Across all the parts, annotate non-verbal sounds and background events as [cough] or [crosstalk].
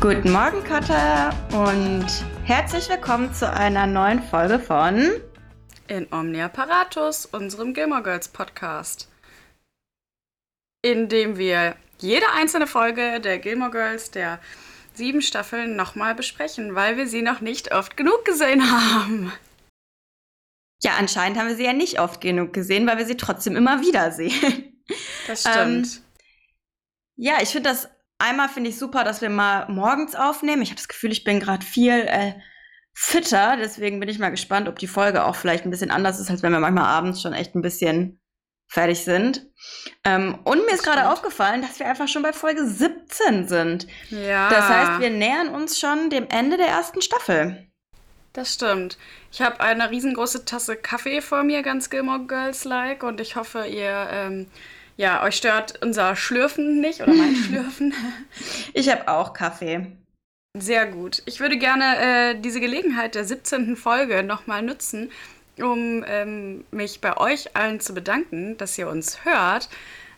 Guten Morgen, Katha, und herzlich willkommen zu einer neuen Folge von In Omnia Paratus, unserem Gilmore Girls Podcast. In dem wir jede einzelne Folge der Gilmore Girls der sieben Staffeln nochmal besprechen, weil wir sie noch nicht oft genug gesehen haben. Ja, anscheinend haben wir sie ja nicht oft genug gesehen, weil wir sie trotzdem immer wieder sehen. Das stimmt. Ähm, ja, ich finde das einmal finde ich super, dass wir mal morgens aufnehmen. Ich habe das Gefühl, ich bin gerade viel äh, fitter, deswegen bin ich mal gespannt, ob die Folge auch vielleicht ein bisschen anders ist, als wenn wir manchmal abends schon echt ein bisschen fertig sind. Ähm, und mir ist gerade aufgefallen, dass wir einfach schon bei Folge 17 sind. Ja. Das heißt, wir nähern uns schon dem Ende der ersten Staffel. Das stimmt. Ich habe eine riesengroße Tasse Kaffee vor mir, ganz Gilmore Girls-like. Und ich hoffe, ihr, ähm, ja, euch stört unser Schlürfen nicht oder mein [laughs] Schlürfen. Ich habe auch Kaffee. Sehr gut. Ich würde gerne äh, diese Gelegenheit der 17. Folge nochmal nutzen, um ähm, mich bei euch allen zu bedanken, dass ihr uns hört.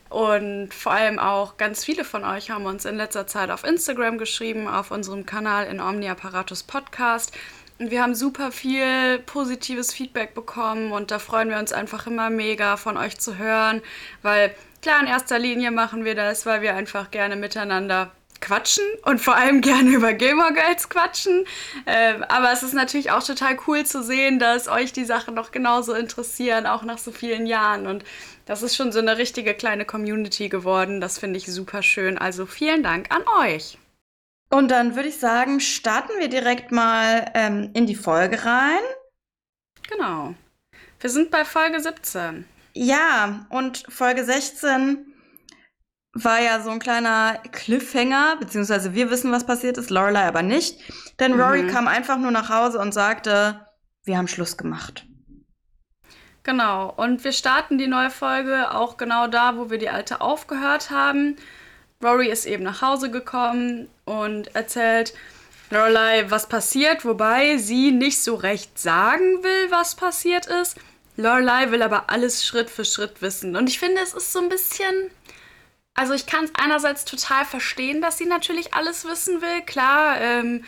Und vor allem auch ganz viele von euch haben uns in letzter Zeit auf Instagram geschrieben, auf unserem Kanal in Omni Apparatus Podcast. Und wir haben super viel positives Feedback bekommen und da freuen wir uns einfach immer mega von euch zu hören, weil klar, in erster Linie machen wir das, weil wir einfach gerne miteinander quatschen und vor allem [laughs] gerne über Gilmore Girls quatschen. Äh, aber es ist natürlich auch total cool zu sehen, dass euch die Sachen noch genauso interessieren, auch nach so vielen Jahren. Und das ist schon so eine richtige kleine Community geworden. Das finde ich super schön. Also vielen Dank an euch. Und dann würde ich sagen, starten wir direkt mal ähm, in die Folge rein. Genau. Wir sind bei Folge 17. Ja, und Folge 16 war ja so ein kleiner Cliffhanger, beziehungsweise wir wissen, was passiert ist, Lorelei aber nicht. Denn Rory mhm. kam einfach nur nach Hause und sagte, wir haben Schluss gemacht. Genau, und wir starten die neue Folge auch genau da, wo wir die alte aufgehört haben. Rory ist eben nach Hause gekommen und erzählt Lorelei, was passiert, wobei sie nicht so recht sagen will, was passiert ist. Lorelei will aber alles Schritt für Schritt wissen. Und ich finde, es ist so ein bisschen. Also, ich kann es einerseits total verstehen, dass sie natürlich alles wissen will. Klar, ähm,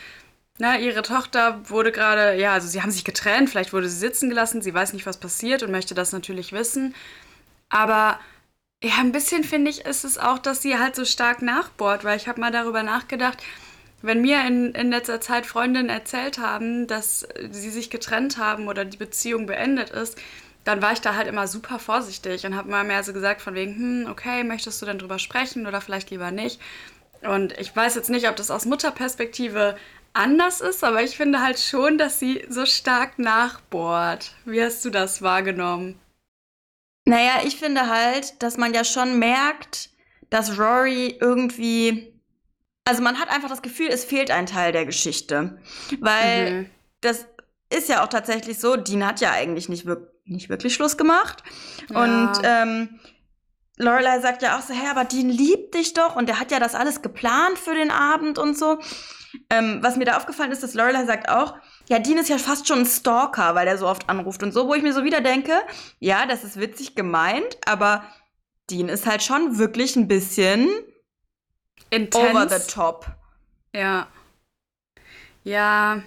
na, ihre Tochter wurde gerade, ja, also sie haben sich getrennt, vielleicht wurde sie sitzen gelassen, sie weiß nicht, was passiert und möchte das natürlich wissen. Aber ja, ein bisschen finde ich, ist es auch, dass sie halt so stark nachbohrt, weil ich habe mal darüber nachgedacht, wenn mir in, in letzter Zeit Freundinnen erzählt haben, dass sie sich getrennt haben oder die Beziehung beendet ist, dann war ich da halt immer super vorsichtig und habe mal mehr so gesagt von wegen, hm, okay, möchtest du denn drüber sprechen oder vielleicht lieber nicht? Und ich weiß jetzt nicht, ob das aus Mutterperspektive anders ist, aber ich finde halt schon, dass sie so stark nachbohrt. Wie hast du das wahrgenommen? Naja, ich finde halt, dass man ja schon merkt, dass Rory irgendwie also man hat einfach das Gefühl, es fehlt ein Teil der Geschichte. Weil mhm. das ist ja auch tatsächlich so, Dean hat ja eigentlich nicht, wir nicht wirklich Schluss gemacht. Ja. Und ähm, Lorelei sagt ja auch so, hä, aber Dean liebt dich doch und der hat ja das alles geplant für den Abend und so. Ähm, was mir da aufgefallen ist, dass Lorelei sagt auch, ja, Dean ist ja fast schon ein Stalker, weil er so oft anruft und so, wo ich mir so wieder denke, ja, das ist witzig gemeint, aber Dean ist halt schon wirklich ein bisschen Intense. Over the top. Ja. Ja,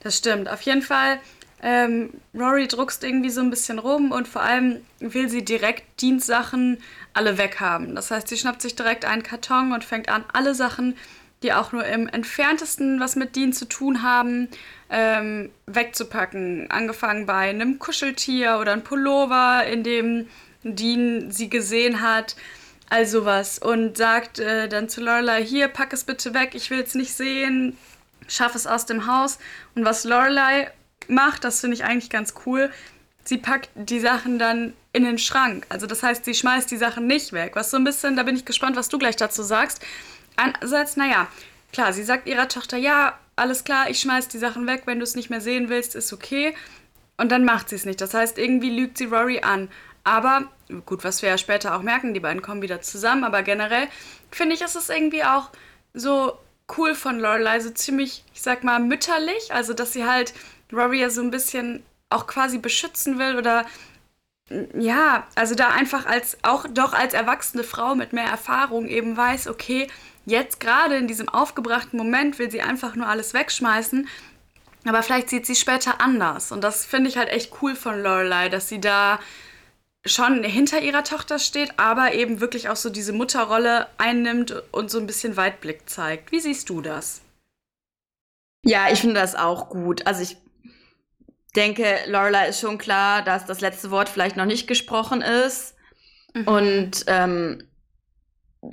das stimmt. Auf jeden Fall, ähm, Rory druckst irgendwie so ein bisschen rum und vor allem will sie direkt Dienstsachen alle weghaben. Das heißt, sie schnappt sich direkt einen Karton und fängt an, alle Sachen, die auch nur im entferntesten was mit Dean zu tun haben, ähm, wegzupacken. Angefangen bei einem Kuscheltier oder ein Pullover, in dem Dean sie gesehen hat all sowas und sagt äh, dann zu Lorelei, hier, pack es bitte weg, ich will es nicht sehen, schaff es aus dem Haus. Und was Lorelei macht, das finde ich eigentlich ganz cool, sie packt die Sachen dann in den Schrank. Also das heißt, sie schmeißt die Sachen nicht weg. Was so ein bisschen, da bin ich gespannt, was du gleich dazu sagst. Einerseits, naja, klar, sie sagt ihrer Tochter, ja, alles klar, ich schmeiß die Sachen weg, wenn du es nicht mehr sehen willst, ist okay. Und dann macht sie es nicht. Das heißt, irgendwie lügt sie Rory an. Aber gut, was wir ja später auch merken, die beiden kommen wieder zusammen, aber generell finde ich, ist es irgendwie auch so cool von Lorelei, so ziemlich, ich sag mal, mütterlich, also dass sie halt Rory ja so ein bisschen auch quasi beschützen will oder ja, also da einfach als auch doch als erwachsene Frau mit mehr Erfahrung eben weiß, okay, jetzt gerade in diesem aufgebrachten Moment will sie einfach nur alles wegschmeißen. Aber vielleicht sieht sie später anders. Und das finde ich halt echt cool von Lorelei, dass sie da schon hinter ihrer Tochter steht, aber eben wirklich auch so diese Mutterrolle einnimmt und so ein bisschen Weitblick zeigt. Wie siehst du das? Ja, ich finde das auch gut. Also ich denke, Lorelei ist schon klar, dass das letzte Wort vielleicht noch nicht gesprochen ist. Mhm. Und ähm,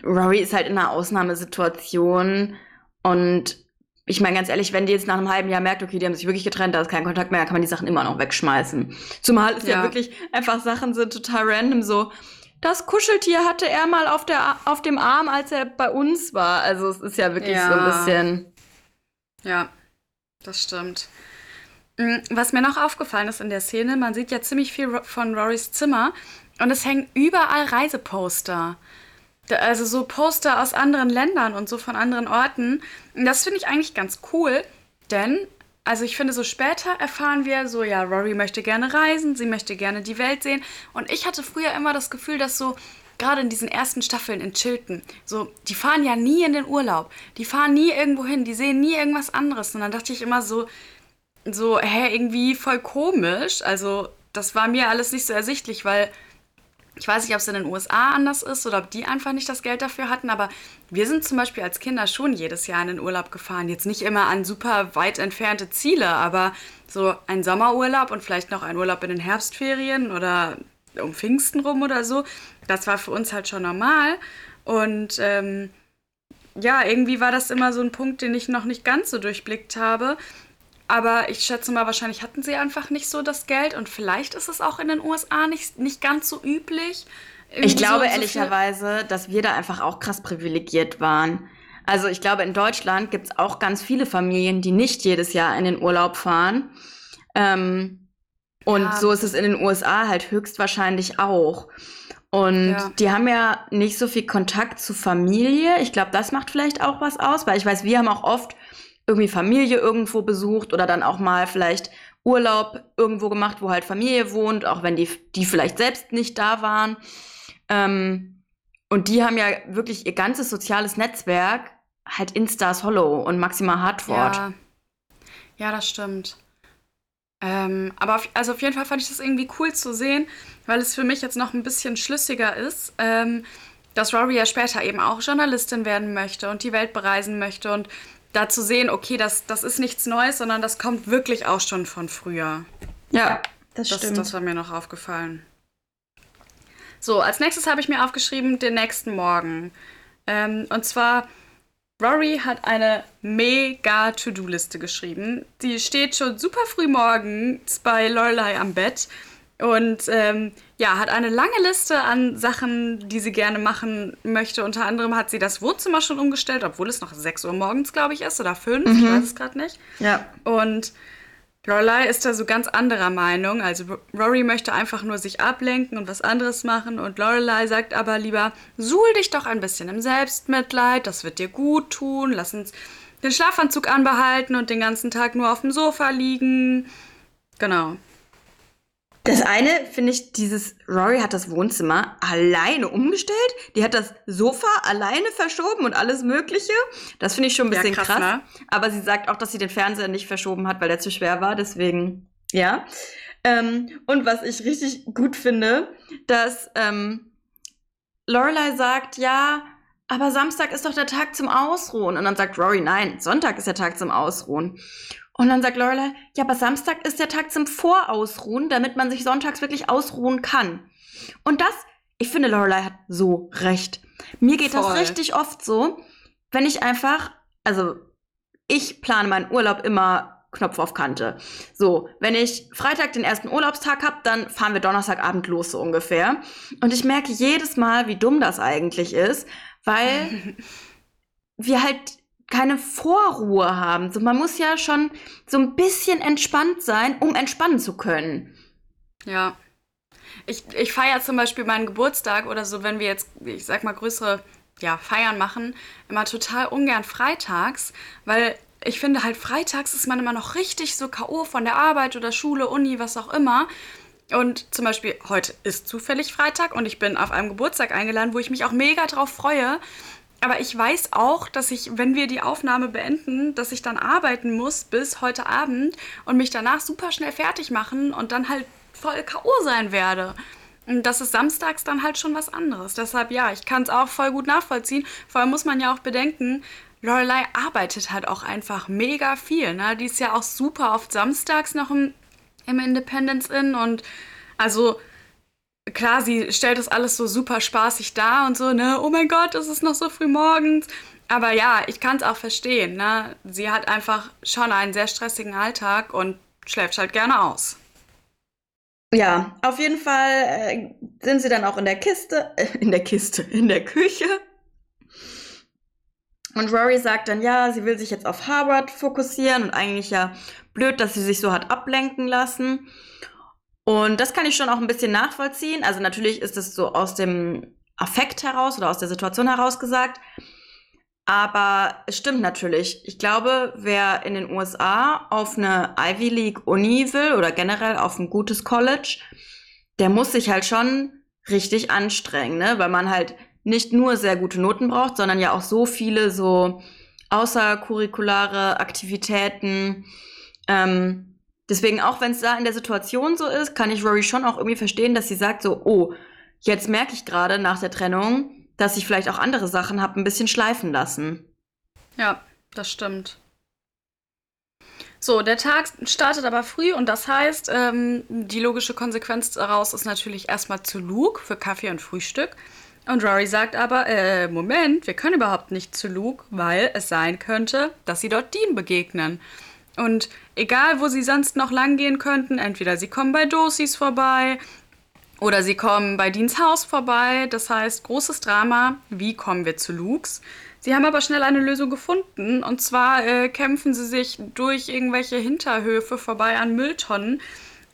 Rory ist halt in einer Ausnahmesituation. Und ich meine ganz ehrlich, wenn die jetzt nach einem halben Jahr merkt, okay, die haben sich wirklich getrennt, da ist kein Kontakt mehr, kann man die Sachen immer noch wegschmeißen. Zumal es ja, ja wirklich einfach Sachen sind total random, so das Kuscheltier hatte er mal auf, der, auf dem Arm, als er bei uns war. Also es ist ja wirklich ja. so ein bisschen. Ja, das stimmt. Mm, was mir noch aufgefallen ist in der Szene, man sieht ja ziemlich viel von Rorys Zimmer und es hängen überall Reiseposter. Also so Poster aus anderen Ländern und so von anderen Orten. Und das finde ich eigentlich ganz cool, denn, also ich finde, so später erfahren wir so, ja, Rory möchte gerne reisen, sie möchte gerne die Welt sehen. Und ich hatte früher immer das Gefühl, dass so gerade in diesen ersten Staffeln in Chilton, so, die fahren ja nie in den Urlaub. Die fahren nie irgendwo hin, die sehen nie irgendwas anderes. Und dann dachte ich immer so, so, hä, irgendwie voll komisch. Also, das war mir alles nicht so ersichtlich, weil ich weiß nicht, ob es in den USA anders ist oder ob die einfach nicht das Geld dafür hatten, aber wir sind zum Beispiel als Kinder schon jedes Jahr in den Urlaub gefahren. Jetzt nicht immer an super weit entfernte Ziele, aber so ein Sommerurlaub und vielleicht noch ein Urlaub in den Herbstferien oder um Pfingsten rum oder so. Das war für uns halt schon normal. Und ähm, ja, irgendwie war das immer so ein Punkt, den ich noch nicht ganz so durchblickt habe. Aber ich schätze mal, wahrscheinlich hatten sie einfach nicht so das Geld und vielleicht ist es auch in den USA nicht, nicht ganz so üblich. Ich glaube so, ehrlicherweise, dass wir da einfach auch krass privilegiert waren. Also ich glaube, in Deutschland gibt es auch ganz viele Familien, die nicht jedes Jahr in den Urlaub fahren. Ähm, und ja. so ist es in den USA halt höchstwahrscheinlich auch. Und ja. die haben ja nicht so viel Kontakt zu Familie. Ich glaube, das macht vielleicht auch was aus, weil ich weiß, wir haben auch oft irgendwie Familie irgendwo besucht oder dann auch mal vielleicht Urlaub irgendwo gemacht, wo halt Familie wohnt, auch wenn die, die vielleicht selbst nicht da waren. Ähm, und die haben ja wirklich ihr ganzes soziales Netzwerk halt in Stars Hollow und Maxima Hartford. Ja, ja das stimmt. Ähm, aber auf, also auf jeden Fall fand ich das irgendwie cool zu sehen, weil es für mich jetzt noch ein bisschen schlüssiger ist, ähm, dass Rory ja später eben auch Journalistin werden möchte und die Welt bereisen möchte und da zu sehen, okay, das, das ist nichts Neues, sondern das kommt wirklich auch schon von früher. Ja, das, das stimmt. Das war mir noch aufgefallen. So, als nächstes habe ich mir aufgeschrieben, den nächsten Morgen. Ähm, und zwar, Rory hat eine mega To-Do-Liste geschrieben. Die steht schon super früh morgens bei Lorelei am Bett. Und ähm, ja, hat eine lange Liste an Sachen, die sie gerne machen möchte. Unter anderem hat sie das Wohnzimmer schon umgestellt, obwohl es noch 6 Uhr morgens, glaube ich, ist oder 5, mhm. ich weiß es gerade nicht. Ja. Und Lorelei ist da so ganz anderer Meinung. Also Rory möchte einfach nur sich ablenken und was anderes machen und Lorelei sagt aber lieber, suhl dich doch ein bisschen im Selbstmitleid, das wird dir gut tun, lass uns den Schlafanzug anbehalten und den ganzen Tag nur auf dem Sofa liegen. Genau. Das eine finde ich, dieses Rory hat das Wohnzimmer alleine umgestellt. Die hat das Sofa alleine verschoben und alles Mögliche. Das finde ich schon ein bisschen ja, krass. krass. Ne? Aber sie sagt auch, dass sie den Fernseher nicht verschoben hat, weil der zu schwer war. Deswegen, ja. Ähm, und was ich richtig gut finde, dass ähm, Lorelei sagt, ja, aber Samstag ist doch der Tag zum Ausruhen. Und dann sagt Rory, nein, Sonntag ist der Tag zum Ausruhen. Und dann sagt Lorelei, ja, aber Samstag ist der Tag zum Vorausruhen, damit man sich sonntags wirklich ausruhen kann. Und das, ich finde, Lorelei hat so recht. Mir geht Voll. das richtig oft so, wenn ich einfach, also ich plane meinen Urlaub immer Knopf auf Kante. So, wenn ich Freitag den ersten Urlaubstag habe, dann fahren wir Donnerstagabend los so ungefähr. Und ich merke jedes Mal, wie dumm das eigentlich ist, weil [laughs] wir halt keine Vorruhe haben. So, man muss ja schon so ein bisschen entspannt sein, um entspannen zu können. Ja. Ich, ich feiere zum Beispiel meinen Geburtstag oder so, wenn wir jetzt, ich sag mal, größere ja, Feiern machen, immer total ungern freitags, weil ich finde halt freitags ist man immer noch richtig so K.O. von der Arbeit oder Schule, Uni, was auch immer. Und zum Beispiel heute ist zufällig Freitag und ich bin auf einem Geburtstag eingeladen, wo ich mich auch mega drauf freue. Aber ich weiß auch, dass ich, wenn wir die Aufnahme beenden, dass ich dann arbeiten muss bis heute Abend und mich danach super schnell fertig machen und dann halt voll K.O. sein werde. Und das ist samstags dann halt schon was anderes. Deshalb ja, ich kann es auch voll gut nachvollziehen. Vor allem muss man ja auch bedenken, Lorelei arbeitet halt auch einfach mega viel. Ne? Die ist ja auch super oft samstags noch im, im Independence Inn und also klar, sie stellt das alles so super spaßig dar und so, ne? Oh mein Gott, es ist noch so früh morgens. Aber ja, ich kann es auch verstehen, ne? Sie hat einfach schon einen sehr stressigen Alltag und schläft halt gerne aus. Ja, auf jeden Fall äh, sind sie dann auch in der Kiste, äh, in der Kiste, in der Küche. Und Rory sagt dann, ja, sie will sich jetzt auf Harvard fokussieren und eigentlich ja blöd, dass sie sich so hat ablenken lassen. Und das kann ich schon auch ein bisschen nachvollziehen. Also natürlich ist es so aus dem Affekt heraus oder aus der Situation heraus gesagt. Aber es stimmt natürlich. Ich glaube, wer in den USA auf eine Ivy League Uni will oder generell auf ein gutes College, der muss sich halt schon richtig anstrengen, ne? weil man halt nicht nur sehr gute Noten braucht, sondern ja auch so viele so außercurriculare Aktivitäten. Ähm, Deswegen, auch wenn es da in der Situation so ist, kann ich Rory schon auch irgendwie verstehen, dass sie sagt so, oh, jetzt merke ich gerade nach der Trennung, dass ich vielleicht auch andere Sachen habe ein bisschen schleifen lassen. Ja, das stimmt. So, der Tag startet aber früh und das heißt, ähm, die logische Konsequenz daraus ist natürlich erstmal zu Luke für Kaffee und Frühstück. Und Rory sagt aber, äh, Moment, wir können überhaupt nicht zu Luke, weil es sein könnte, dass sie dort Dean begegnen. Und egal, wo sie sonst noch lang gehen könnten, entweder sie kommen bei Dosis vorbei oder sie kommen bei Deans Haus vorbei. Das heißt, großes Drama. Wie kommen wir zu Lukes? Sie haben aber schnell eine Lösung gefunden. Und zwar äh, kämpfen sie sich durch irgendwelche Hinterhöfe vorbei an Mülltonnen,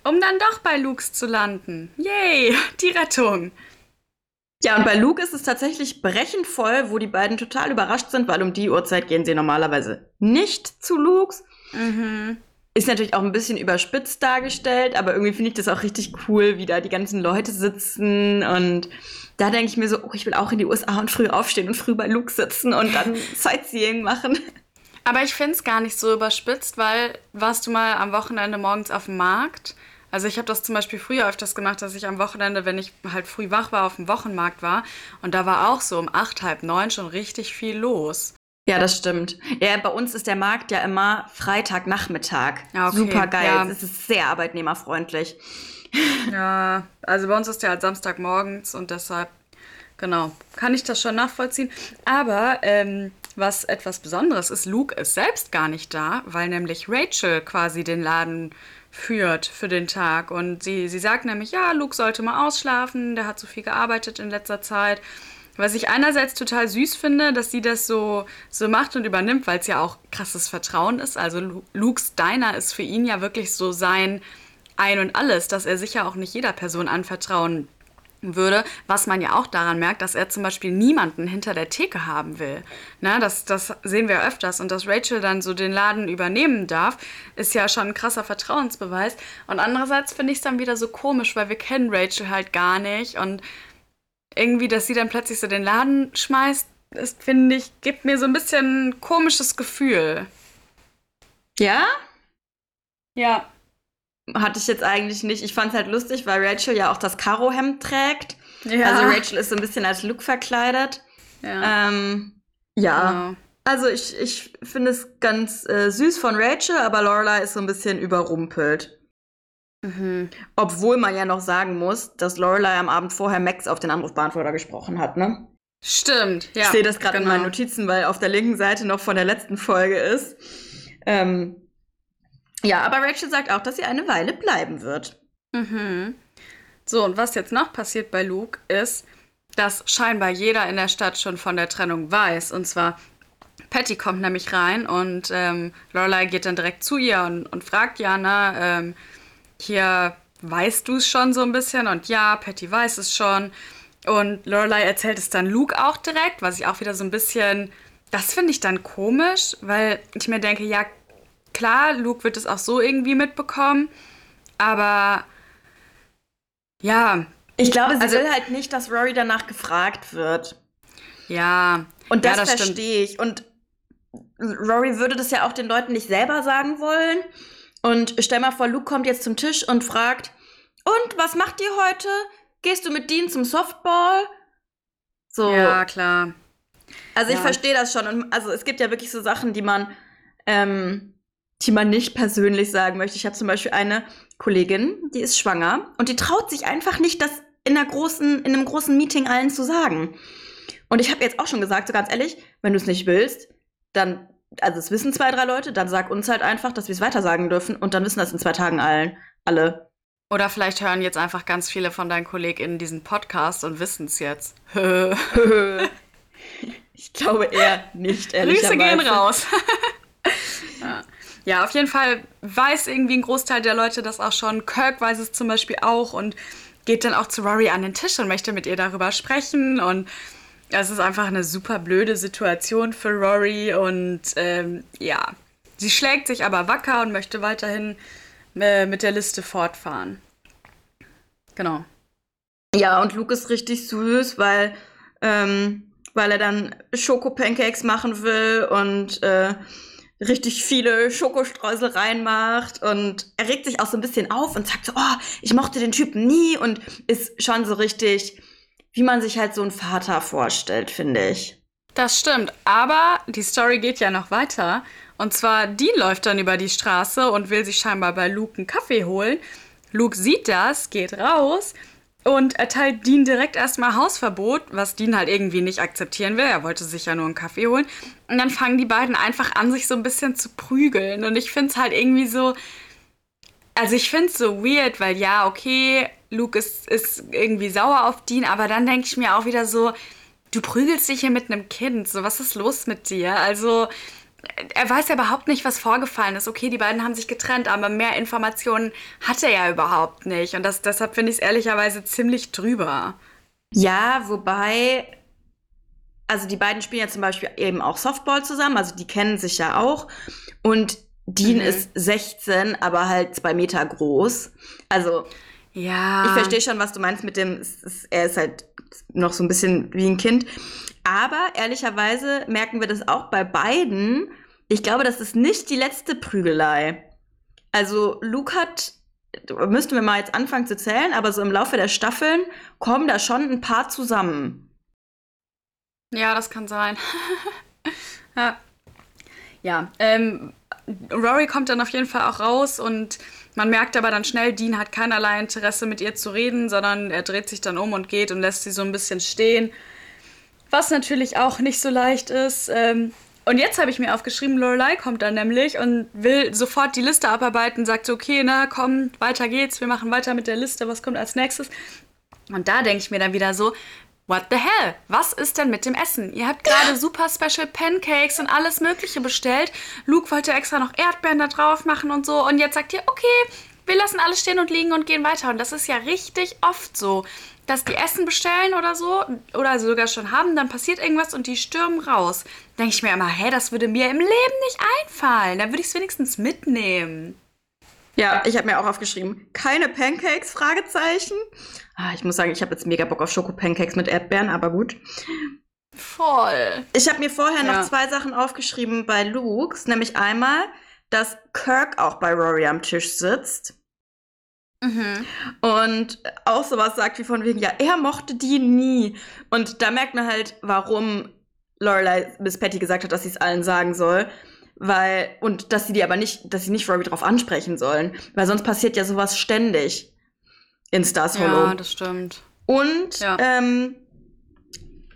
um dann doch bei Lukes zu landen. Yay, [laughs] die Rettung. Ja, und bei Luke ist es tatsächlich brechend voll, wo die beiden total überrascht sind, weil um die Uhrzeit gehen sie normalerweise nicht zu Lukes. Mhm. Ist natürlich auch ein bisschen überspitzt dargestellt, aber irgendwie finde ich das auch richtig cool, wie da die ganzen Leute sitzen und da denke ich mir so, oh, ich will auch in die USA und früh aufstehen und früh bei Luke sitzen und dann [laughs] Sightseeing machen. Aber ich finde es gar nicht so überspitzt, weil warst du mal am Wochenende morgens auf dem Markt? Also ich habe das zum Beispiel früher öfters gemacht, dass ich am Wochenende, wenn ich halt früh wach war, auf dem Wochenmarkt war. Und da war auch so um acht, halb neun schon richtig viel los. Ja, das stimmt. Ja, bei uns ist der Markt ja immer Freitagnachmittag. Ja, okay. Super geil. Ja. Es ist sehr arbeitnehmerfreundlich. Ja, also bei uns ist der halt Samstagmorgens und deshalb, genau, kann ich das schon nachvollziehen. Aber ähm, was etwas Besonderes ist, Luke ist selbst gar nicht da, weil nämlich Rachel quasi den Laden führt für den Tag. Und sie, sie sagt nämlich, ja, Luke sollte mal ausschlafen, der hat so viel gearbeitet in letzter Zeit. Was ich einerseits total süß finde, dass sie das so, so macht und übernimmt, weil es ja auch krasses Vertrauen ist. Also Lukes Diner ist für ihn ja wirklich so sein Ein und Alles, dass er sicher auch nicht jeder Person anvertrauen würde, was man ja auch daran merkt, dass er zum Beispiel niemanden hinter der Theke haben will. Na, das, das sehen wir öfters. Und dass Rachel dann so den Laden übernehmen darf, ist ja schon ein krasser Vertrauensbeweis. Und andererseits finde ich es dann wieder so komisch, weil wir kennen Rachel halt gar nicht. Und irgendwie, dass sie dann plötzlich so den Laden schmeißt, ist, finde ich, gibt mir so ein bisschen ein komisches Gefühl. Ja? Ja. Hatte ich jetzt eigentlich nicht. Ich fand es halt lustig, weil Rachel ja auch das Karohemd trägt. Ja. Also Rachel ist so ein bisschen als Look verkleidet. Ja. Ähm, ja. Genau. Also ich, ich finde es ganz äh, süß von Rachel, aber Lorelai ist so ein bisschen überrumpelt. Mhm. Obwohl man ja noch sagen muss, dass Lorelei am Abend vorher Max auf den Anrufbeantworter gesprochen hat, ne? Stimmt, ja. Ich sehe das gerade genau. in meinen genau. Notizen, weil auf der linken Seite noch von der letzten Folge ist. Ähm, ja, aber Rachel sagt auch, dass sie eine Weile bleiben wird. Mhm. So, und was jetzt noch passiert bei Luke ist, dass scheinbar jeder in der Stadt schon von der Trennung weiß. Und zwar, Patty kommt nämlich rein und ähm, Lorelei geht dann direkt zu ihr und, und fragt Jana, ähm, hier weißt du es schon so ein bisschen und ja, Patty weiß es schon. Und Lorelei erzählt es dann Luke auch direkt, was ich auch wieder so ein bisschen, das finde ich dann komisch, weil ich mir denke, ja, klar, Luke wird es auch so irgendwie mitbekommen, aber ja. Ich glaube, sie also, will halt nicht, dass Rory danach gefragt wird. Ja. Und das, ja, das verstehe ich. Und Rory würde das ja auch den Leuten nicht selber sagen wollen. Und stell mal vor, Luke kommt jetzt zum Tisch und fragt, und was macht ihr heute? Gehst du mit Dean zum Softball? So. Ja, klar. Also ich verstehe das schon. Und also es gibt ja wirklich so Sachen, die man, ähm, die man nicht persönlich sagen möchte. Ich habe zum Beispiel eine Kollegin, die ist schwanger und die traut sich einfach nicht, das in einer großen, in einem großen Meeting allen zu sagen. Und ich habe jetzt auch schon gesagt, so ganz ehrlich, wenn du es nicht willst, dann, also es wissen zwei, drei Leute, dann sag uns halt einfach, dass wir es weiter sagen dürfen und dann wissen das in zwei Tagen allen, alle. Oder vielleicht hören jetzt einfach ganz viele von deinen KollegInnen diesen Podcast und wissen es jetzt. [laughs] [laughs] ich glaube eher nicht, ehrlich Grüße gehen raus. [laughs] ja. ja, auf jeden Fall weiß irgendwie ein Großteil der Leute das auch schon. Kirk weiß es zum Beispiel auch und geht dann auch zu Rory an den Tisch und möchte mit ihr darüber sprechen. Und es ist einfach eine super blöde Situation für Rory. Und ähm, ja, sie schlägt sich aber wacker und möchte weiterhin äh, mit der Liste fortfahren. Genau. Ja, und Luke ist richtig süß, weil, ähm, weil er dann Schokopancakes machen will und äh, richtig viele Schokostreusel reinmacht und er regt sich auch so ein bisschen auf und sagt so, oh, ich mochte den Typen nie und ist schon so richtig, wie man sich halt so einen Vater vorstellt, finde ich. Das stimmt, aber die Story geht ja noch weiter. Und zwar, Dean läuft dann über die Straße und will sich scheinbar bei Luke einen Kaffee holen. Luke sieht das, geht raus und erteilt Dean direkt erstmal Hausverbot, was Dean halt irgendwie nicht akzeptieren will. Er wollte sich ja nur einen Kaffee holen. Und dann fangen die beiden einfach an, sich so ein bisschen zu prügeln. Und ich finde es halt irgendwie so. Also ich finde es so weird, weil ja, okay, Luke ist, ist irgendwie sauer auf Dean, aber dann denke ich mir auch wieder so, du prügelst dich hier mit einem Kind. So, was ist los mit dir? Also, er weiß ja überhaupt nicht, was vorgefallen ist. Okay, die beiden haben sich getrennt, aber mehr Informationen hat er ja überhaupt nicht. Und das, deshalb finde ich es ehrlicherweise ziemlich drüber. Ja, wobei, also die beiden spielen ja zum Beispiel eben auch Softball zusammen, also die kennen sich ja auch. Und Dean mhm. ist 16, aber halt zwei Meter groß. Also, ja. Ich verstehe schon, was du meinst mit dem, er ist halt noch so ein bisschen wie ein Kind. Aber ehrlicherweise merken wir das auch bei beiden. Ich glaube, das ist nicht die letzte Prügelei. Also Luke hat, müssten wir mal jetzt anfangen zu zählen, aber so im Laufe der Staffeln kommen da schon ein paar zusammen. Ja, das kann sein. [laughs] ja. Ja, ähm, Rory kommt dann auf jeden Fall auch raus und man merkt aber dann schnell, Dean hat keinerlei Interesse mit ihr zu reden, sondern er dreht sich dann um und geht und lässt sie so ein bisschen stehen. Was natürlich auch nicht so leicht ist. Ähm, und jetzt habe ich mir aufgeschrieben, Lorelei kommt dann nämlich und will sofort die Liste abarbeiten, sagt so, okay, na komm, weiter geht's, wir machen weiter mit der Liste, was kommt als nächstes? Und da denke ich mir dann wieder so, what the hell? Was ist denn mit dem Essen? Ihr habt gerade super Special Pancakes und alles Mögliche bestellt. Luke wollte extra noch Erdbeeren da drauf machen und so. Und jetzt sagt ihr, okay, wir lassen alles stehen und liegen und gehen weiter. Und das ist ja richtig oft so dass die Essen bestellen oder so, oder sogar schon haben, dann passiert irgendwas und die stürmen raus. Denke ich mir immer, hä, das würde mir im Leben nicht einfallen. Dann würde ich es wenigstens mitnehmen. Ja, ich habe mir auch aufgeschrieben, keine Pancakes, Fragezeichen. Ah, ich muss sagen, ich habe jetzt mega Bock auf Schokopancakes mit Erdbeeren, aber gut. Voll. Ich habe mir vorher ja. noch zwei Sachen aufgeschrieben bei Luke's, nämlich einmal, dass Kirk auch bei Rory am Tisch sitzt. Mhm. Und auch sowas sagt wie von wegen, ja, er mochte die nie. Und da merkt man halt, warum Lorelei Miss Patty gesagt hat, dass sie es allen sagen soll. Weil, und dass sie die aber nicht, dass sie nicht Robbie drauf ansprechen sollen. Weil sonst passiert ja sowas ständig in Stars Hollow. Ja, das stimmt. Und ja. ähm,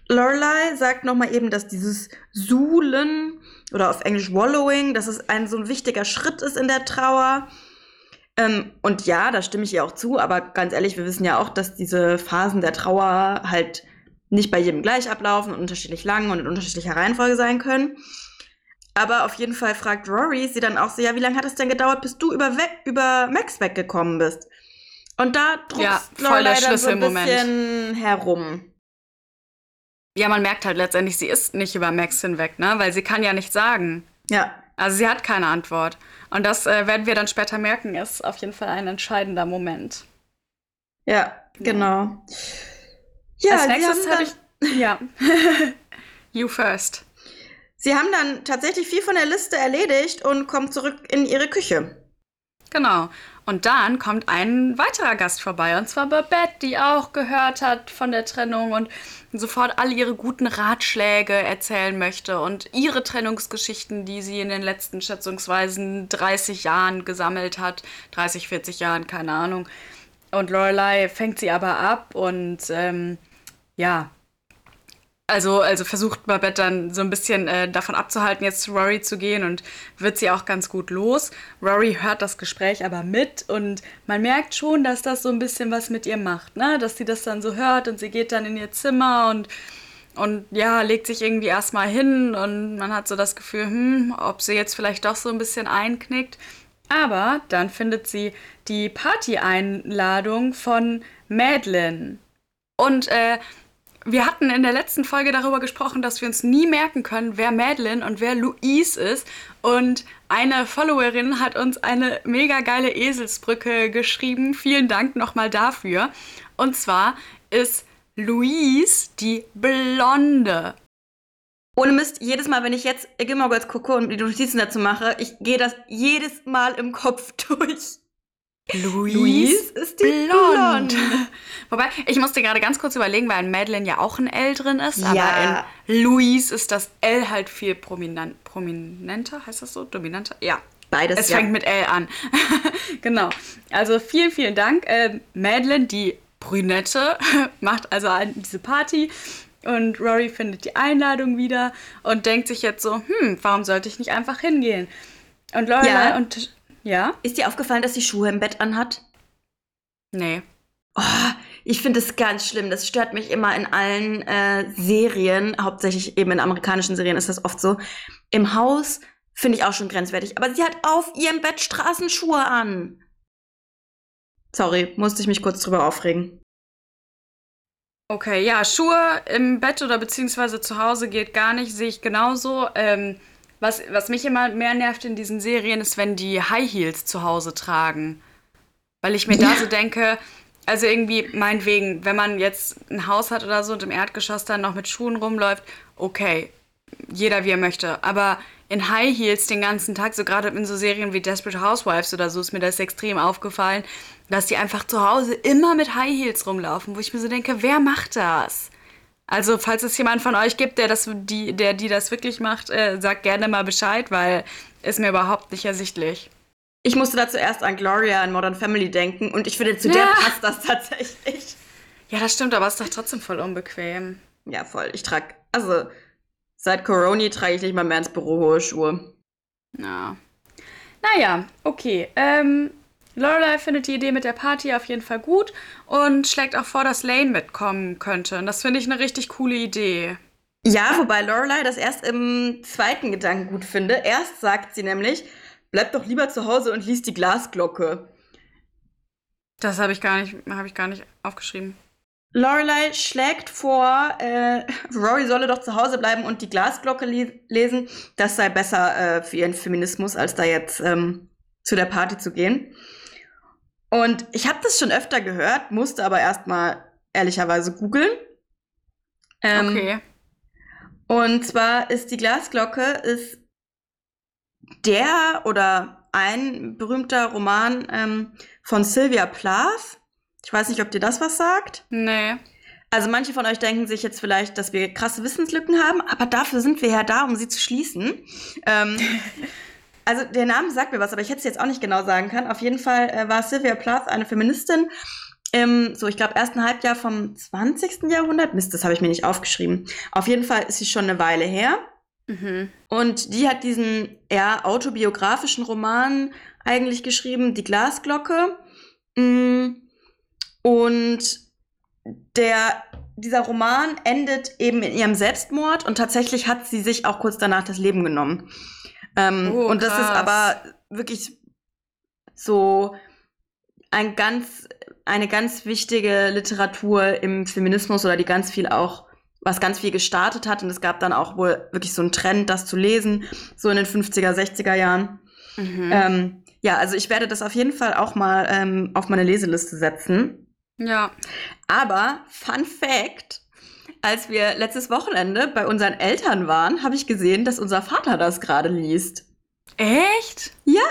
Lorelei sagt nochmal eben, dass dieses Suhlen oder auf Englisch Wallowing, dass es ein so ein wichtiger Schritt ist in der Trauer. Ähm, und ja, da stimme ich ihr auch zu, aber ganz ehrlich, wir wissen ja auch, dass diese Phasen der Trauer halt nicht bei jedem gleich ablaufen und unterschiedlich lang und in unterschiedlicher Reihenfolge sein können. Aber auf jeden Fall fragt Rory sie dann auch so, ja, wie lange hat es denn gedauert, bis du über, über Max weggekommen bist? Und da druckst ja, Lorelei dann so ein bisschen herum. Ja, man merkt halt letztendlich, sie ist nicht über Max hinweg, ne? Weil sie kann ja nicht sagen. Ja. Also sie hat keine Antwort. Und das äh, werden wir dann später merken, ist auf jeden Fall ein entscheidender Moment. Ja, genau. Ja, Als nächstes habe ich. [laughs] Ja. [laughs] You first. Sie haben dann tatsächlich viel von der Liste erledigt und kommen zurück in ihre Küche. Genau. Und dann kommt ein weiterer Gast vorbei, und zwar Babette, die auch gehört hat von der Trennung und sofort alle ihre guten Ratschläge erzählen möchte und ihre Trennungsgeschichten, die sie in den letzten schätzungsweise 30 Jahren gesammelt hat. 30, 40 Jahren, keine Ahnung. Und Lorelei fängt sie aber ab und ähm, ja, also, also versucht Babette dann so ein bisschen äh, davon abzuhalten, jetzt zu Rory zu gehen und wird sie auch ganz gut los. Rory hört das Gespräch aber mit und man merkt schon, dass das so ein bisschen was mit ihr macht, ne? Dass sie das dann so hört und sie geht dann in ihr Zimmer und, und ja, legt sich irgendwie erstmal hin und man hat so das Gefühl, hm, ob sie jetzt vielleicht doch so ein bisschen einknickt. Aber dann findet sie die Party-Einladung von Madeline. Und äh, wir hatten in der letzten Folge darüber gesprochen, dass wir uns nie merken können, wer Madeline und wer Louise ist. Und eine Followerin hat uns eine mega geile Eselsbrücke geschrieben. Vielen Dank nochmal dafür. Und zwar ist Louise die Blonde. Ohne Mist, jedes Mal, wenn ich jetzt Gilmore gucke und die Notizen dazu mache, ich gehe das jedes Mal im Kopf [laughs] durch. Louise, Louise ist die blond. blond. Wobei, ich musste gerade ganz kurz überlegen, weil in Madeline ja auch ein L drin ist, ja. aber in Louise ist das L halt viel prominent, prominenter, heißt das so? Dominanter? Ja. Beides. Es ja. fängt mit L an. [laughs] genau. Also vielen, vielen Dank. Äh, Madeline, die Brünette, [laughs] macht also diese Party. Und Rory findet die Einladung wieder und denkt sich jetzt so, hm, warum sollte ich nicht einfach hingehen? Und Lorelei ja. und ja? Ist dir aufgefallen, dass sie Schuhe im Bett anhat? Nee. Oh, ich finde es ganz schlimm. Das stört mich immer in allen äh, Serien. Hauptsächlich eben in amerikanischen Serien ist das oft so. Im Haus finde ich auch schon grenzwertig. Aber sie hat auf ihrem Bett Straßenschuhe an. Sorry, musste ich mich kurz drüber aufregen. Okay, ja, Schuhe im Bett oder beziehungsweise zu Hause geht gar nicht, sehe ich genauso. Ähm, was, was mich immer mehr nervt in diesen Serien, ist, wenn die High Heels zu Hause tragen. Weil ich mir ja. da so denke, also irgendwie meinetwegen, wenn man jetzt ein Haus hat oder so und im Erdgeschoss dann noch mit Schuhen rumläuft, okay, jeder wie er möchte. Aber in High Heels den ganzen Tag, so gerade in so Serien wie Desperate Housewives oder so, ist mir das extrem aufgefallen, dass die einfach zu Hause immer mit High Heels rumlaufen, wo ich mir so denke, wer macht das? Also, falls es jemand von euch gibt, der, das, die, der die das wirklich macht, äh, sagt gerne mal Bescheid, weil ist mir überhaupt nicht ersichtlich. Ich musste da zuerst an Gloria in Modern Family denken und ich finde, zu ja. der passt das tatsächlich. Ja, das stimmt, aber es ist doch trotzdem voll unbequem. Ja, voll. Ich trage, also seit Corona trage ich nicht mal mehr ins Büro hohe Schuhe. Ja. Naja, okay. Ähm, Lorelei findet die Idee mit der Party auf jeden Fall gut und schlägt auch vor, dass Lane mitkommen könnte. Und das finde ich eine richtig coole Idee. Ja, wobei Lorelei das erst im zweiten Gedanken gut finde. Erst sagt sie nämlich, bleib doch lieber zu Hause und lies die Glasglocke. Das habe ich gar nicht, habe ich gar nicht aufgeschrieben. Lorelei schlägt vor, äh, [laughs] Rory solle doch zu Hause bleiben und die Glasglocke lesen. Das sei besser äh, für ihren Feminismus, als da jetzt ähm, zu der Party zu gehen. Und ich habe das schon öfter gehört, musste aber erstmal ehrlicherweise googeln. Ähm, okay. Und zwar ist die Glasglocke ist der oder ein berühmter Roman ähm, von Sylvia Plath. Ich weiß nicht, ob dir das was sagt. Nee. Also manche von euch denken sich jetzt vielleicht, dass wir krasse Wissenslücken haben, aber dafür sind wir ja da, um sie zu schließen. Ähm, [laughs] also der Name sagt mir was, aber ich hätte es jetzt auch nicht genau sagen können. Auf jeden Fall äh, war Sylvia Plath eine Feministin im, so ich glaube, ersten Halbjahr vom 20. Jahrhundert. Mist, das habe ich mir nicht aufgeschrieben. Auf jeden Fall ist sie schon eine Weile her. Mhm. Und die hat diesen eher autobiografischen Roman eigentlich geschrieben, Die Glasglocke. Mm. Und der, dieser Roman endet eben in ihrem Selbstmord und tatsächlich hat sie sich auch kurz danach das Leben genommen. Ähm, oh, und das ist aber wirklich so ein ganz, eine ganz wichtige Literatur im Feminismus oder die ganz viel auch, was ganz viel gestartet hat. Und es gab dann auch wohl wirklich so einen Trend, das zu lesen, so in den 50er, 60er Jahren. Mhm. Ähm, ja, also ich werde das auf jeden Fall auch mal ähm, auf meine Leseliste setzen. Ja. Aber, Fun Fact, als wir letztes Wochenende bei unseren Eltern waren, habe ich gesehen, dass unser Vater das gerade liest. Echt? Ja.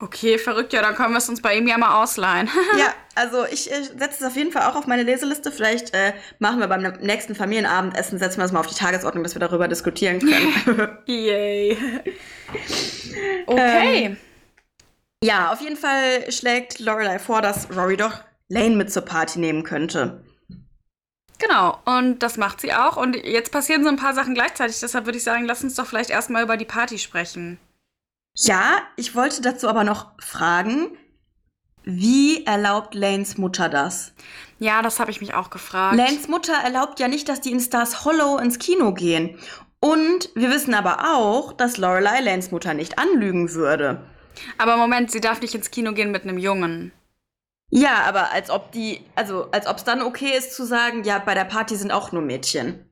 Okay, verrückt. Ja, dann können wir es uns bei ihm ja mal ausleihen. [laughs] ja, also ich äh, setze es auf jeden Fall auch auf meine Leseliste. Vielleicht äh, machen wir beim nächsten Familienabendessen, setzen wir es mal auf die Tagesordnung, dass wir darüber diskutieren können. [laughs] [laughs] Yay. Okay. Ähm, ja, auf jeden Fall schlägt Lorelei vor, dass Rory doch Lane mit zur Party nehmen könnte. Genau, und das macht sie auch. Und jetzt passieren so ein paar Sachen gleichzeitig. Deshalb würde ich sagen, lass uns doch vielleicht erstmal über die Party sprechen. Ja, ich wollte dazu aber noch fragen, wie erlaubt Lanes Mutter das? Ja, das habe ich mich auch gefragt. Lanes Mutter erlaubt ja nicht, dass die in Stars Hollow ins Kino gehen. Und wir wissen aber auch, dass Lorelei Lanes Mutter nicht anlügen würde. Aber Moment, sie darf nicht ins Kino gehen mit einem Jungen. Ja, aber als ob die, also als ob es dann okay ist zu sagen, ja, bei der Party sind auch nur Mädchen.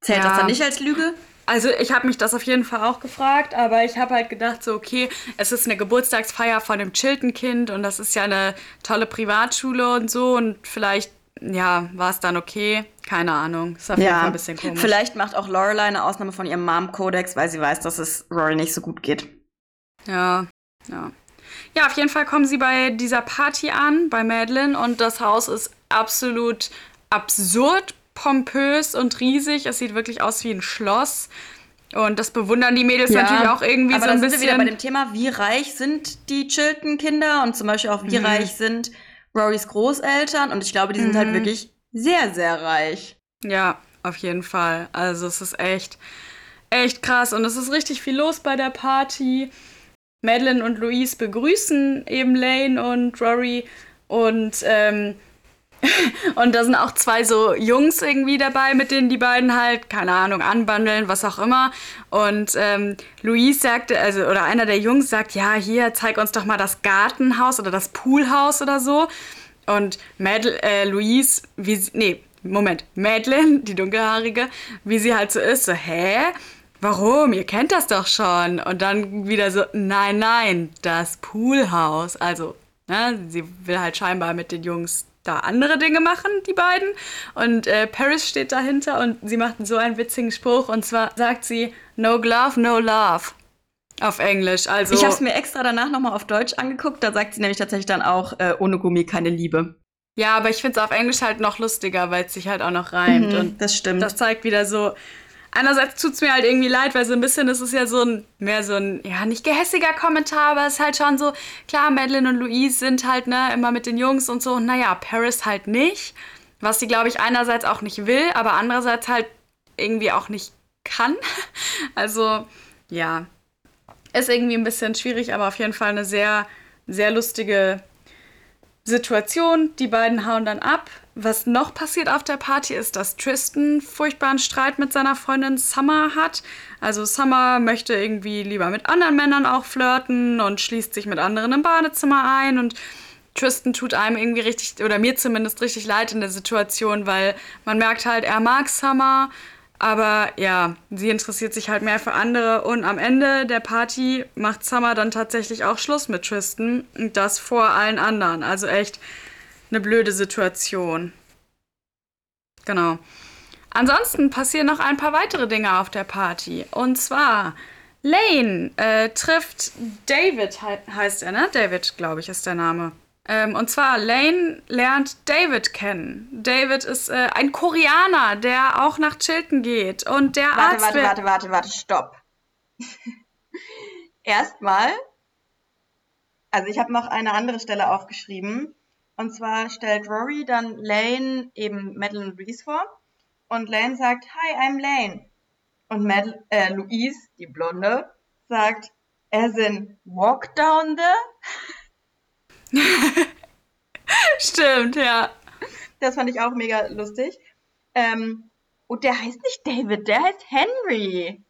Zählt ja. das dann nicht als Lüge? Also ich habe mich das auf jeden Fall auch gefragt, aber ich habe halt gedacht, so okay, es ist eine Geburtstagsfeier von einem Chilton-Kind und das ist ja eine tolle Privatschule und so und vielleicht, ja, war es dann okay. Keine Ahnung. Ist auf jeden Fall ein bisschen komisch. Vielleicht macht auch Lorelei eine Ausnahme von ihrem Mom-Kodex, weil sie weiß, dass es Rory nicht so gut geht. Ja, ja. Ja, auf jeden Fall kommen sie bei dieser Party an, bei Madeline, und das Haus ist absolut absurd pompös und riesig. Es sieht wirklich aus wie ein Schloss. Und das bewundern die Mädels ja, natürlich auch irgendwie aber so ein sind bisschen. Wir wieder bei dem Thema, wie reich sind die Chilton-Kinder und zum Beispiel auch, wie mhm. reich sind Rorys Großeltern. Und ich glaube, die sind halt mhm. halt wirklich sehr, sehr reich. Ja, auf jeden Fall. Also es ist echt, echt krass. Und es ist richtig viel los bei der Party. Madeline und Louise begrüßen eben Lane und Rory und ähm, [laughs] und da sind auch zwei so Jungs irgendwie dabei, mit denen die beiden halt, keine Ahnung, anbandeln, was auch immer. Und ähm, Louise sagte, also, oder einer der Jungs sagt, ja, hier, zeig uns doch mal das Gartenhaus oder das Poolhaus oder so. Und Madel äh, Louise, wie nee, Moment, Madeline, [laughs] die dunkelhaarige, wie sie halt so ist, so, hä? Warum? Ihr kennt das doch schon. Und dann wieder so, nein, nein, das Poolhaus. Also, ne, sie will halt scheinbar mit den Jungs da andere Dinge machen, die beiden. Und äh, Paris steht dahinter und sie macht so einen witzigen Spruch. Und zwar sagt sie, no glove, no love. Auf Englisch. Also, ich habe es mir extra danach nochmal auf Deutsch angeguckt. Da sagt sie nämlich tatsächlich dann auch, äh, ohne Gummi keine Liebe. Ja, aber ich finde es auf Englisch halt noch lustiger, weil es sich halt auch noch reimt. Mhm, und das stimmt. Das zeigt wieder so, einerseits tut es mir halt irgendwie leid, weil so ein bisschen ist es ja so ein, mehr so ein, ja, nicht gehässiger Kommentar, aber es ist halt schon so, klar, Madeline und Louise sind halt, ne, immer mit den Jungs und so, und naja, Paris halt nicht, was sie, glaube ich, einerseits auch nicht will, aber andererseits halt irgendwie auch nicht kann. [laughs] Also, ja, ist irgendwie ein bisschen schwierig, aber auf jeden Fall eine sehr, sehr lustige Situation. Die beiden hauen dann ab. Was noch passiert auf der Party ist, dass Tristan furchtbaren Streit mit seiner Freundin Summer hat. Also Summer möchte irgendwie lieber mit anderen Männern auch flirten und schließt sich mit anderen im Badezimmer ein und Tristan tut einem irgendwie richtig, oder mir zumindest richtig leid in der Situation, weil man merkt halt, er mag Summer, aber ja, sie interessiert sich halt mehr für andere und am Ende der Party macht Summer dann tatsächlich auch Schluss mit Tristan und das vor allen anderen. Also echt eine blöde Situation. Genau. Ansonsten passieren noch ein paar weitere Dinge auf der Party. Und zwar, Lane äh, trifft David, he heißt er, ne? David, glaube ich, ist der Name. Ähm, und zwar, Lane lernt David kennen. David ist äh, ein Koreaner, der auch nach Chilton geht. Und der warte, Arzt. Warte, warte, warte, warte, stopp. [laughs] Erstmal, also ich habe noch eine andere Stelle aufgeschrieben. Und zwar stellt Rory dann Lane eben Madeline Reese vor. Und Lane sagt, Hi, I'm Lane. Und Mad äh, Louise, die Blonde, sagt, as in walk down the? [laughs] Stimmt, ja. Das fand ich auch mega lustig. Ähm, und der heißt nicht David, der heißt Henry.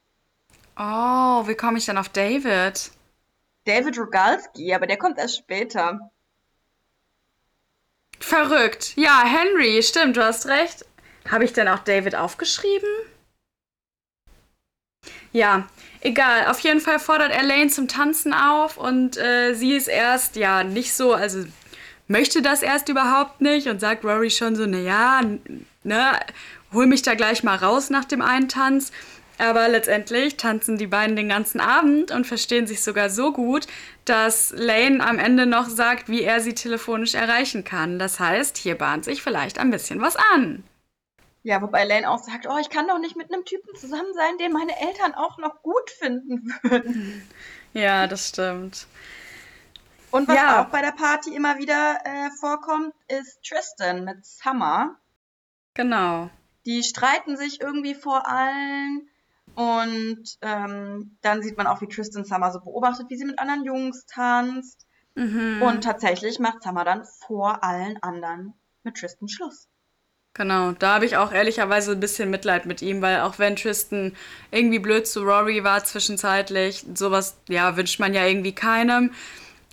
Oh, wie komme ich denn auf David? David Rogalski, aber der kommt erst später. Verrückt. Ja, Henry, stimmt, du hast recht. Habe ich denn auch David aufgeschrieben? Ja, egal. Auf jeden Fall fordert Elaine zum Tanzen auf und äh, sie ist erst ja nicht so, also möchte das erst überhaupt nicht und sagt Rory schon so, naja, ne, hol mich da gleich mal raus nach dem einen Tanz. Aber letztendlich tanzen die beiden den ganzen Abend und verstehen sich sogar so gut, dass Lane am Ende noch sagt, wie er sie telefonisch erreichen kann. Das heißt, hier bahnt sich vielleicht ein bisschen was an. Ja, wobei Lane auch sagt, oh, ich kann doch nicht mit einem Typen zusammen sein, den meine Eltern auch noch gut finden würden. [laughs] Ja, das stimmt. Und was ja. auch bei der Party immer wieder äh, vorkommt, ist Tristan mit Summer. Genau. Die streiten sich irgendwie vor allen. Und ähm, dann sieht man auch, wie Tristan Summer so beobachtet, wie sie mit anderen Jungs tanzt. Mhm. Und tatsächlich macht Summer dann vor allen anderen mit Tristan Schluss. Genau, da habe ich auch ehrlicherweise ein bisschen Mitleid mit ihm, weil auch wenn Tristan irgendwie blöd zu Rory war zwischenzeitlich, sowas, ja, wünscht man ja irgendwie keinem.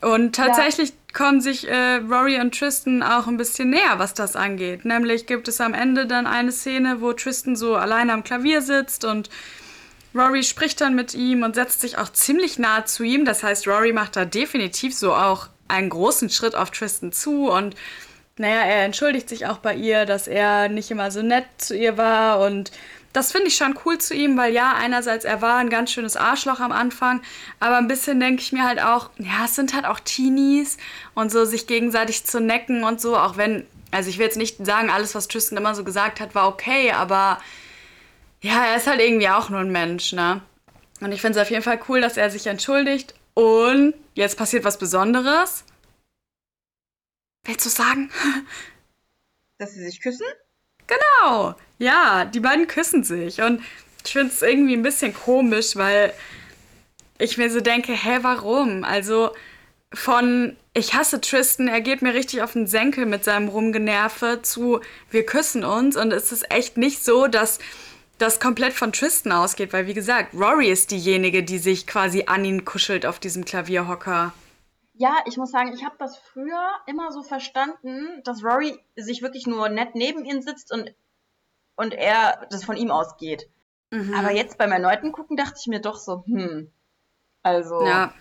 Und tatsächlich ja. kommen sich äh, Rory und Tristan auch ein bisschen näher, was das angeht. Nämlich gibt es am Ende dann eine Szene, wo Tristan so alleine am Klavier sitzt und Rory spricht dann mit ihm und setzt sich auch ziemlich nah zu ihm. Das heißt, Rory macht da definitiv so auch einen großen Schritt auf Tristan zu und naja, er entschuldigt sich auch bei ihr, dass er nicht immer so nett zu ihr war und das finde ich schon cool zu ihm, weil ja, einerseits er war ein ganz schönes Arschloch am Anfang, aber ein bisschen denke ich mir halt auch, ja, es sind halt auch Teenies und so sich gegenseitig zu necken und so, auch wenn, also ich will jetzt nicht sagen, alles, was Tristan immer so gesagt hat, war okay, aber ja, er ist halt irgendwie auch nur ein Mensch, ne? Und ich finde es auf jeden Fall cool, dass er sich entschuldigt und jetzt passiert was Besonderes. Willst du sagen? Dass sie sich küssen? Genau. Ja, die beiden küssen sich. Und ich finde es irgendwie ein bisschen komisch, weil ich mir so denke, hä, warum? Also von ich hasse Tristan, er geht mir richtig auf den Senkel mit seinem Rumgenerve zu wir küssen uns und es ist echt nicht so, dass das komplett von Tristan ausgeht, weil wie gesagt, Rory ist diejenige, die sich quasi an ihn kuschelt auf diesem Klavierhocker. Ja, ich muss sagen, ich habe das früher immer so verstanden, dass Rory sich wirklich nur nett neben ihn sitzt und, und er das von ihm ausgeht. Mhm. Aber jetzt beim erneuten Gucken dachte ich mir doch so, hm, also ja.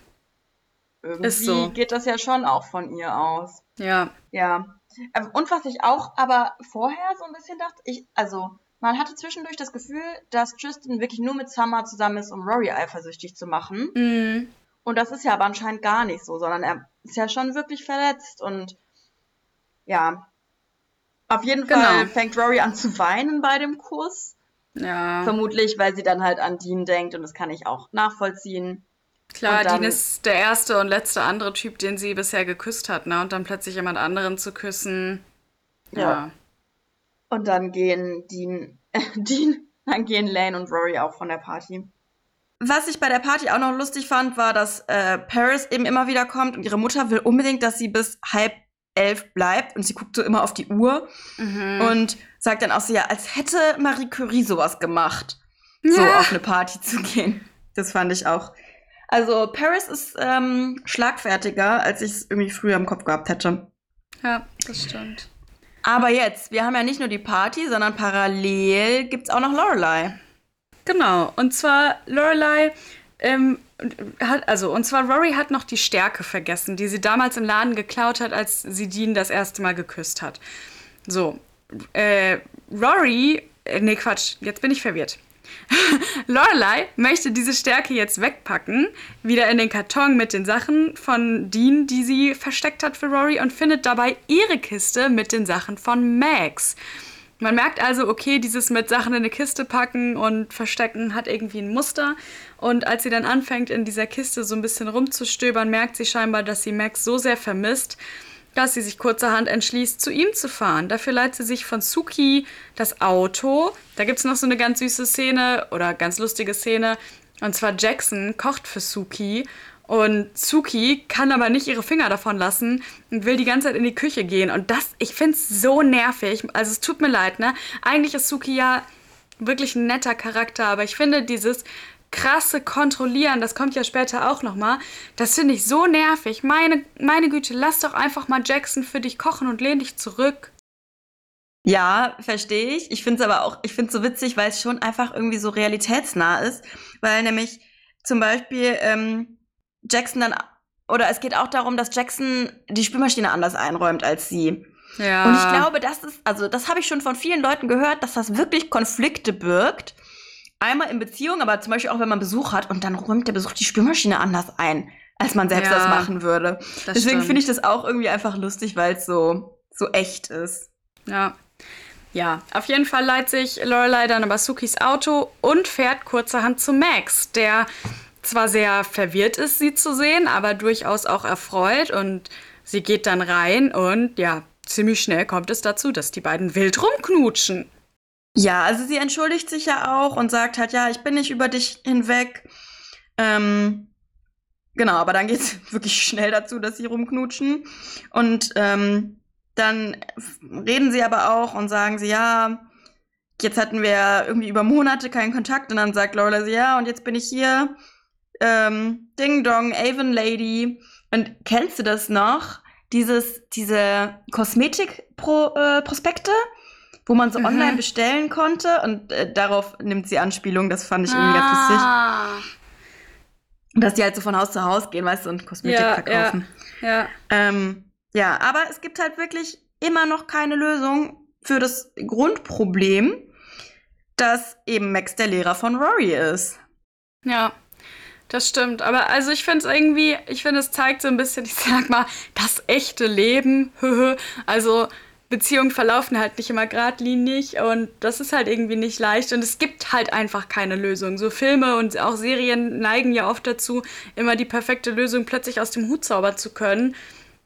irgendwie so. geht das ja schon auch von ihr aus. Ja. Ja. Ähm, und was ich auch aber vorher so ein bisschen dachte, ich, also man hatte zwischendurch das Gefühl, dass Tristan wirklich nur mit Summer zusammen ist, um Rory eifersüchtig zu machen. Mhm. Und das ist ja aber anscheinend gar nicht so, sondern er ist ja schon wirklich verletzt und ja. Auf jeden Fall genau. fängt Rory an zu weinen bei dem Kuss. Ja. Vermutlich, weil sie dann halt an Dean denkt und das kann ich auch nachvollziehen. Klar, dann, Dean ist der erste und letzte andere Typ, den sie bisher geküsst hat, ne? Und dann plötzlich jemand anderen zu küssen. Ja. ja. Und dann gehen Dean, äh, [laughs] Dean, dann gehen Lane und Rory auch von der Party. Was ich bei der Party auch noch lustig fand, war, dass äh, Paris eben immer wieder kommt und ihre Mutter will unbedingt, dass sie bis halb elf bleibt und sie guckt so immer auf die Uhr mhm. und sagt dann auch so, ja, als hätte Marie Curie sowas gemacht, ja. so auf eine Party zu gehen. Das fand ich auch. Also Paris ist ähm, schlagfertiger, als ich es irgendwie früher im Kopf gehabt hätte. Ja, das stimmt. Aber jetzt, wir haben ja nicht nur die Party, sondern parallel gibt es auch noch Lorelei. Genau. Und zwar Lorelei ähm, hat, also, und zwar Rory hat noch die Stärke vergessen, die sie damals im Laden geklaut hat, als sie Dean das erste Mal geküsst hat. So. Äh, Rory, äh, nee, Quatsch, jetzt bin ich verwirrt. [laughs] Lorelei möchte diese Stärke jetzt wegpacken, wieder in den Karton mit den Sachen von Dean, die sie versteckt hat für Rory und findet dabei ihre Kiste mit den Sachen von Max. Man merkt also, okay, dieses mit Sachen in eine Kiste packen und verstecken hat irgendwie ein Muster. Und als sie dann anfängt, in dieser Kiste so ein bisschen rumzustöbern, merkt sie scheinbar, dass sie Max so sehr vermisst, dass sie sich kurzerhand entschließt, zu ihm zu fahren. Dafür leiht sie sich von Suki das Auto. Da gibt es noch so eine ganz süße Szene oder ganz lustige Szene. Und zwar Jackson kocht für Suki und Suki kann aber nicht ihre Finger davon lassen und will die ganze Zeit in die Küche gehen. Und das, ich finde es so nervig. Also es tut mir leid, ne? Eigentlich ist Suki ja wirklich ein netter Charakter, aber ich finde dieses krasse Kontrollieren, das kommt ja später auch nochmal, das finde ich so nervig. Meine, meine Güte, lass doch einfach mal Jackson für dich kochen und lehn dich zurück. Ja, verstehe ich. Ich finde es aber auch, ich finde es so witzig, weil es schon einfach irgendwie so realitätsnah ist. Weil nämlich zum Beispiel, ähm, Jackson dann, oder es geht auch darum, dass Jackson die Spülmaschine anders einräumt als sie. Ja. Und ich glaube, das ist, also das habe ich schon von vielen Leuten gehört, dass das wirklich Konflikte birgt. Einmal in Beziehung, aber zum Beispiel auch, wenn man Besuch hat und dann räumt der Besuch die Spülmaschine anders ein, als man selbst ja, das machen würde. Das Deswegen finde ich das auch irgendwie einfach lustig, weil es so, so echt ist. Ja. Ja, auf jeden Fall leiht sich Lorelei dann aber Sukis Auto und fährt kurzerhand zu Max, der zwar sehr verwirrt ist, sie zu sehen, aber durchaus auch erfreut und sie geht dann rein und ja, ziemlich schnell kommt es dazu, dass die beiden wild rumknutschen. Ja, also sie entschuldigt sich ja auch und sagt halt, ja, ich bin nicht über dich hinweg. Ähm, genau, aber dann geht es [laughs] wirklich schnell dazu, dass sie rumknutschen. Und ähm, dann reden sie aber auch und sagen sie, ja, jetzt hatten wir irgendwie über Monate keinen Kontakt. Und dann sagt Lola sie, ja, und jetzt bin ich hier. Ähm, Ding Dong, Avon Lady. Und kennst du das noch? Dieses, diese Kosmetik-Prospekte? Äh, wo man so mhm. online bestellen konnte und äh, darauf nimmt sie Anspielung. Das fand ich irgendwie ah. ganz lustig. Ah. Dass die halt so von Haus zu Haus gehen, weißt du, und Kosmetik ja, verkaufen. Ja, ja. Ähm, ja, aber es gibt halt wirklich immer noch keine Lösung für das Grundproblem, dass eben Max der Lehrer von Rory ist. Ja, das stimmt. Aber also ich finde es irgendwie, ich finde es zeigt so ein bisschen, [laughs] ich sag mal, das echte Leben. [laughs] also Beziehungen verlaufen halt nicht immer geradlinig und das ist halt irgendwie nicht leicht und es gibt halt einfach keine Lösung. So Filme und auch Serien neigen ja oft dazu, immer die perfekte Lösung plötzlich aus dem Hut zaubern zu können.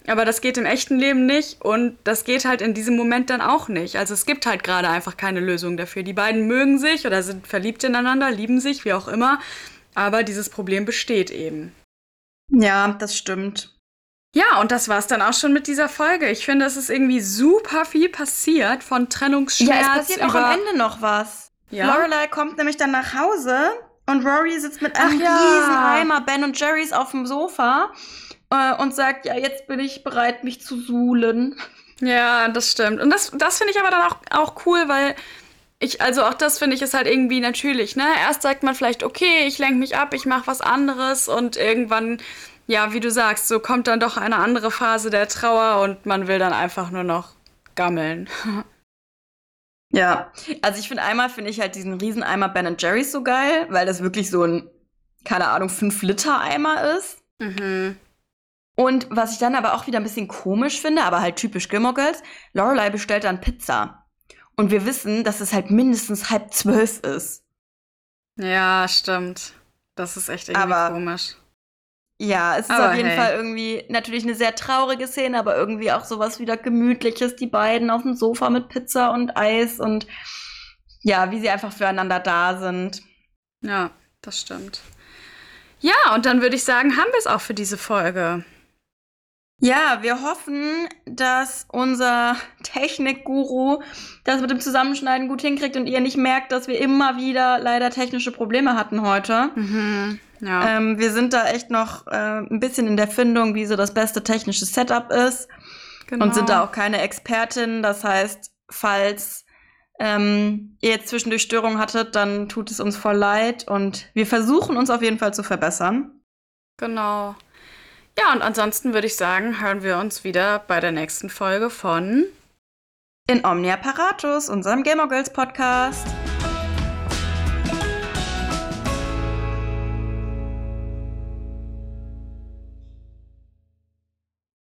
Aber das geht im echten Leben nicht und das geht halt in diesem Moment dann auch nicht. Also es gibt halt gerade einfach keine Lösung dafür. Die beiden mögen sich oder sind verliebt ineinander, lieben sich, wie auch immer. Aber dieses Problem besteht eben. Ja, das stimmt. Ja, und das war's dann auch schon mit dieser Folge. Ich finde, es ist irgendwie super viel passiert von Trennungsschmerz. Ja, es passiert auch am Ende noch was. Ja? Lorelei kommt nämlich dann nach Hause und Rory sitzt mit einem ja. riesen Eimer Ben und Jerry's auf dem Sofa äh, und sagt, ja, jetzt bin ich bereit, mich zu suhlen. Ja, das stimmt. Und das, das finde ich aber dann auch, auch cool, weil ich, also auch das finde ich ist halt irgendwie natürlich, ne? Erst sagt man vielleicht, okay, ich lenke mich ab, ich mache was anderes und irgendwann ja, wie du sagst, so kommt dann doch eine andere Phase der Trauer und man will dann einfach nur noch gammeln. [laughs] ja, also ich finde einmal finde ich halt diesen Rieseneimer Ben Jerry's so geil, weil das wirklich so ein, keine Ahnung, 5-Liter-Eimer ist. Mhm. Und was ich dann aber auch wieder ein bisschen komisch finde, aber halt typisch Gilmore Girls, Lorelei bestellt dann Pizza. Und wir wissen, dass es halt mindestens halb zwölf ist. Ja, stimmt. Das ist echt irgendwie aber komisch. Ja, es ist aber auf jeden hey. Fall irgendwie natürlich eine sehr traurige Szene, aber irgendwie auch sowas wieder Gemütliches, die beiden auf dem Sofa mit Pizza und Eis und ja, wie sie einfach füreinander da sind. Ja, das stimmt. Ja, und dann würde ich sagen, haben wir es auch für diese Folge. Ja, wir hoffen, dass unser Technikguru das mit dem Zusammenschneiden gut hinkriegt und ihr nicht merkt, dass wir immer wieder leider technische Probleme hatten heute. Mhm. Ja. Ähm, wir sind da echt noch äh, ein bisschen in der Findung, wie so das beste technische Setup ist. Genau. Und sind da auch keine Expertin. Das heißt, falls ähm, ihr jetzt zwischendurch Störungen hattet, dann tut es uns voll leid. Und wir versuchen uns auf jeden Fall zu verbessern. Genau. Ja, und ansonsten würde ich sagen, hören wir uns wieder bei der nächsten Folge von In Omnia Paratus, unserem Gamer Girls Podcast.